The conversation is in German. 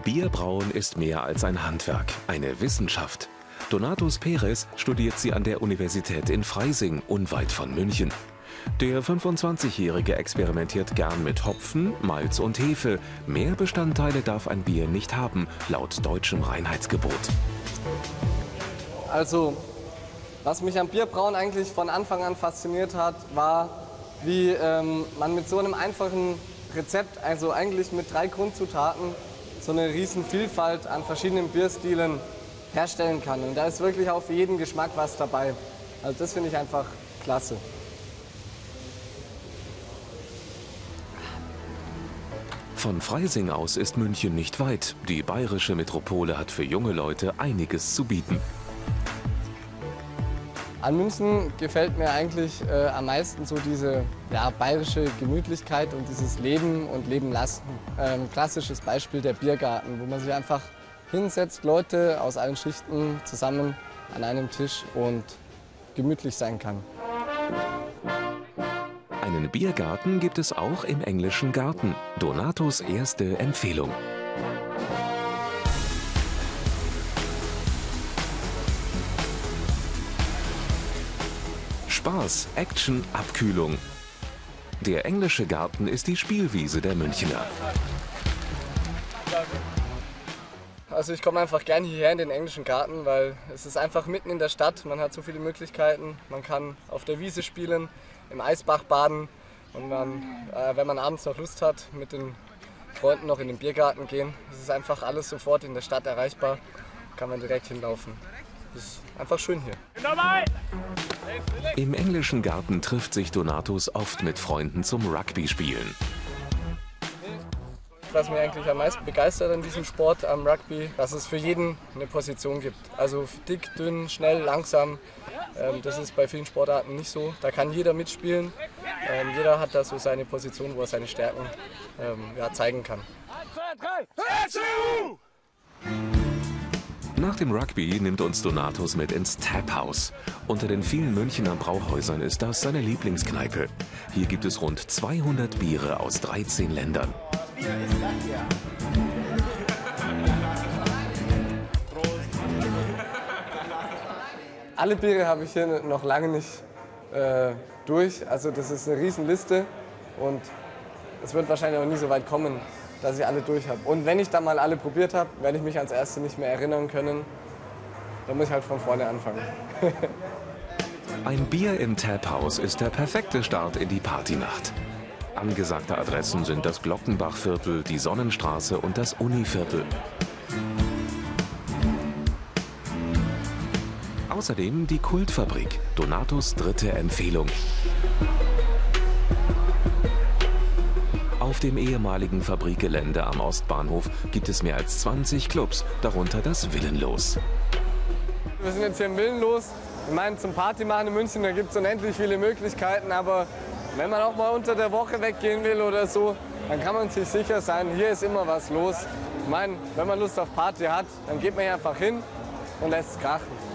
Bierbrauen ist mehr als ein Handwerk, eine Wissenschaft. Donatus Perez studiert sie an der Universität in Freising, unweit von München. Der 25-Jährige experimentiert gern mit Hopfen, Malz und Hefe. Mehr Bestandteile darf ein Bier nicht haben, laut deutschem Reinheitsgebot. Also, was mich am Bierbrauen eigentlich von Anfang an fasziniert hat, war, wie ähm, man mit so einem einfachen Rezept, also eigentlich mit drei Grundzutaten, so eine riesen Vielfalt an verschiedenen Bierstilen herstellen kann. Und da ist wirklich auch für jeden Geschmack was dabei. Also das finde ich einfach klasse. Von Freising aus ist München nicht weit. Die bayerische Metropole hat für junge Leute einiges zu bieten. An München gefällt mir eigentlich äh, am meisten so diese ja, bayerische Gemütlichkeit und dieses Leben und Leben lassen. Ähm, klassisches Beispiel der Biergarten, wo man sich einfach hinsetzt, Leute aus allen Schichten zusammen an einem Tisch und gemütlich sein kann. Einen Biergarten gibt es auch im englischen Garten. Donatos erste Empfehlung. Spaß, Action, Abkühlung. Der englische Garten ist die Spielwiese der Münchner. Also ich komme einfach gerne hierher in den englischen Garten, weil es ist einfach mitten in der Stadt. Man hat so viele Möglichkeiten. Man kann auf der Wiese spielen, im Eisbach baden und dann, äh, wenn man abends noch Lust hat, mit den Freunden noch in den Biergarten gehen. Es ist einfach alles sofort in der Stadt erreichbar. Kann man direkt hinlaufen. Es ist einfach schön hier. Im englischen Garten trifft sich Donatus oft mit Freunden zum Rugby-Spielen. Was mich eigentlich am meisten begeistert an diesem Sport, am Rugby, dass es für jeden eine Position gibt. Also dick, dünn, schnell, langsam. Ähm, das ist bei vielen Sportarten nicht so. Da kann jeder mitspielen. Ähm, jeder hat da so seine Position, wo er seine Stärken ähm, ja, zeigen kann. Nach dem Rugby nimmt uns Donatus mit ins Tap House. Unter den vielen Münchner Brauhäusern ist das seine Lieblingskneipe. Hier gibt es rund 200 Biere aus 13 Ländern. Alle Biere habe ich hier noch lange nicht äh, durch. Also das ist eine Riesenliste und es wird wahrscheinlich auch nie so weit kommen, dass ich alle durch habe. Und wenn ich dann mal alle probiert habe, werde ich mich ans erste nicht mehr erinnern können. Dann muss ich halt von vorne anfangen. Ein Bier im Tap House ist der perfekte Start in die Partynacht. Angesagte Adressen sind das Glockenbachviertel, die Sonnenstraße und das Univiertel. Außerdem die Kultfabrik, Donatus dritte Empfehlung. Auf dem ehemaligen Fabrikgelände am Ostbahnhof gibt es mehr als 20 Clubs, darunter das Willenlos. Wir sind jetzt hier im Willenlos. Ich meine, zum Party machen in München, da gibt es unendlich viele Möglichkeiten, aber wenn man auch mal unter der Woche weggehen will oder so, dann kann man sich sicher sein, hier ist immer was los. Ich meine, wenn man Lust auf Party hat, dann geht man hier einfach hin und lässt es krachen.